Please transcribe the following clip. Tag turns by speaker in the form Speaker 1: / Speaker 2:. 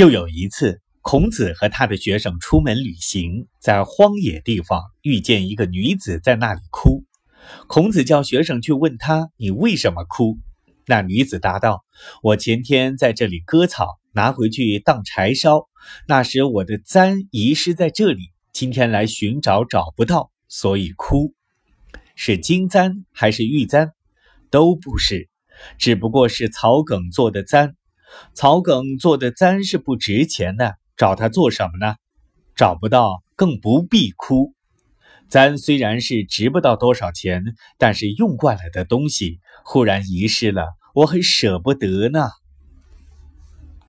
Speaker 1: 又有一次，孔子和他的学生出门旅行，在荒野地方遇见一个女子在那里哭。孔子叫学生去问她：“你为什么哭？”那女子答道：“我前天在这里割草，拿回去当柴烧，那时我的簪遗失在这里，今天来寻找找不到，所以哭。是金簪还是玉簪？都不是，只不过是草梗做的簪。草梗做的簪是不值钱的，找它做什么呢？找不到，更不必哭。簪虽然是值不到多少钱，但是用惯了的东西忽然遗失了。”我很舍不得呢。